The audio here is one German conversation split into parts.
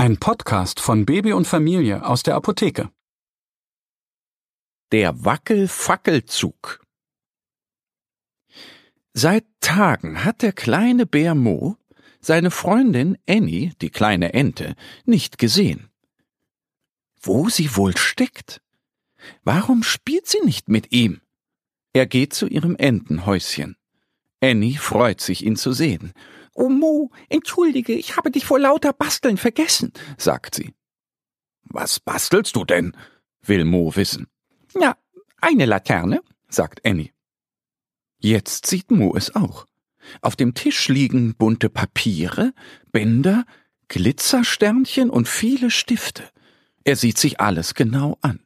Ein Podcast von Baby und Familie aus der Apotheke. Der Wackel-Fackelzug. Seit Tagen hat der kleine Bär Mo seine Freundin Annie, die kleine Ente, nicht gesehen. Wo sie wohl steckt? Warum spielt sie nicht mit ihm? Er geht zu ihrem Entenhäuschen. Annie freut sich, ihn zu sehen. Oh Mo, entschuldige, ich habe dich vor lauter Basteln vergessen, sagt sie. Was bastelst du denn? will Mo wissen. Ja, eine Laterne, sagt Annie. Jetzt sieht Mo es auch. Auf dem Tisch liegen bunte Papiere, Bänder, Glitzersternchen und viele Stifte. Er sieht sich alles genau an.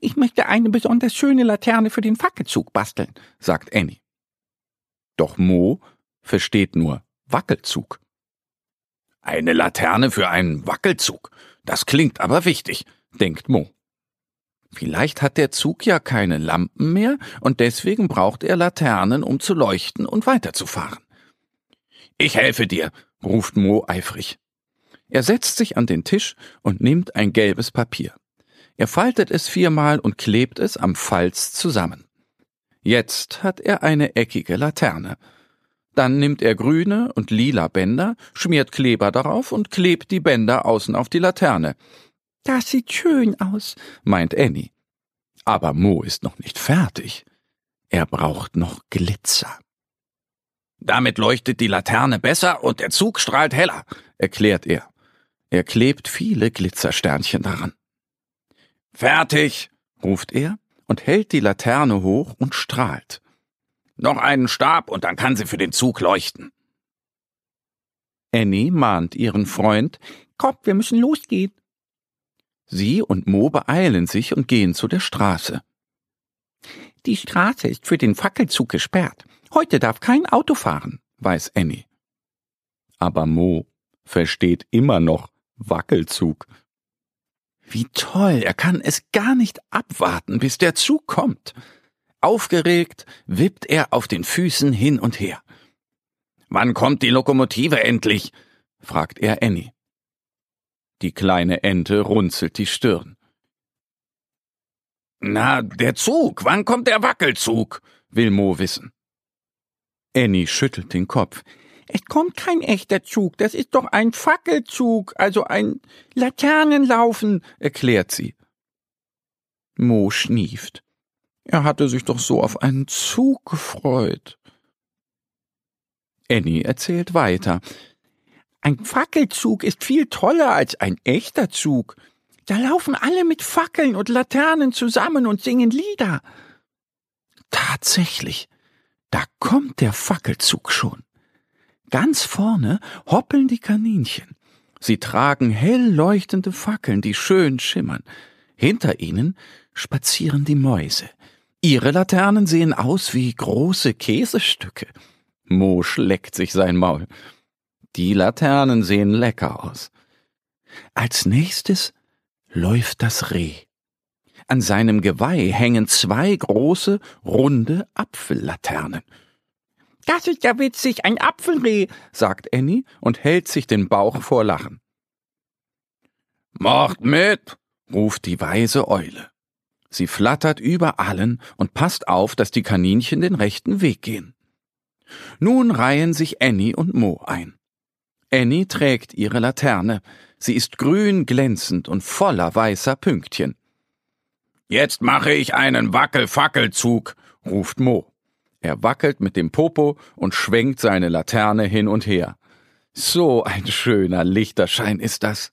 Ich möchte eine besonders schöne Laterne für den Fackelzug basteln, sagt Annie. Doch Mo versteht nur Wackelzug. Eine Laterne für einen Wackelzug. Das klingt aber wichtig, denkt Mo. Vielleicht hat der Zug ja keine Lampen mehr und deswegen braucht er Laternen, um zu leuchten und weiterzufahren. Ich helfe dir, ruft Mo eifrig. Er setzt sich an den Tisch und nimmt ein gelbes Papier. Er faltet es viermal und klebt es am Falz zusammen. Jetzt hat er eine eckige Laterne. Dann nimmt er grüne und lila Bänder, schmiert Kleber darauf und klebt die Bänder außen auf die Laterne. Das sieht schön aus, meint Annie. Aber Mo ist noch nicht fertig. Er braucht noch Glitzer. Damit leuchtet die Laterne besser und der Zug strahlt heller, erklärt er. Er klebt viele Glitzersternchen daran. Fertig, ruft er und hält die Laterne hoch und strahlt. Noch einen Stab und dann kann sie für den Zug leuchten. Annie mahnt ihren Freund, Komm, wir müssen losgehen. Sie und Mo beeilen sich und gehen zu der Straße. Die Straße ist für den Fackelzug gesperrt. Heute darf kein Auto fahren, weiß Annie. Aber Mo versteht immer noch Wackelzug. Wie toll, er kann es gar nicht abwarten, bis der Zug kommt. Aufgeregt wippt er auf den Füßen hin und her. Wann kommt die Lokomotive endlich? fragt er Annie. Die kleine Ente runzelt die Stirn. Na, der Zug, wann kommt der Wackelzug? will Mo wissen. Annie schüttelt den Kopf. Es kommt kein echter Zug, das ist doch ein Fackelzug, also ein Laternenlaufen, erklärt sie. Mo schnieft. Er hatte sich doch so auf einen Zug gefreut. Annie erzählt weiter. Ein Fackelzug ist viel toller als ein echter Zug. Da laufen alle mit Fackeln und Laternen zusammen und singen Lieder. Tatsächlich, da kommt der Fackelzug schon. Ganz vorne hoppeln die Kaninchen. Sie tragen hell leuchtende Fackeln, die schön schimmern. Hinter ihnen spazieren die Mäuse. Ihre Laternen sehen aus wie große Käsestücke. Mo schleckt sich sein Maul. Die Laternen sehen lecker aus. Als nächstes läuft das Reh. An seinem Geweih hängen zwei große, runde Apfellaternen. Das ist ja witzig, ein Apfelreh, sagt Annie und hält sich den Bauch vor Lachen. Macht mit, ruft die weise Eule. Sie flattert über allen und passt auf, dass die Kaninchen den rechten Weg gehen. Nun reihen sich Annie und Mo ein. Annie trägt ihre Laterne. Sie ist grün glänzend und voller weißer Pünktchen. Jetzt mache ich einen Wackel-Fackelzug, ruft Mo. Er wackelt mit dem Popo und schwenkt seine Laterne hin und her. So ein schöner Lichterschein ist das.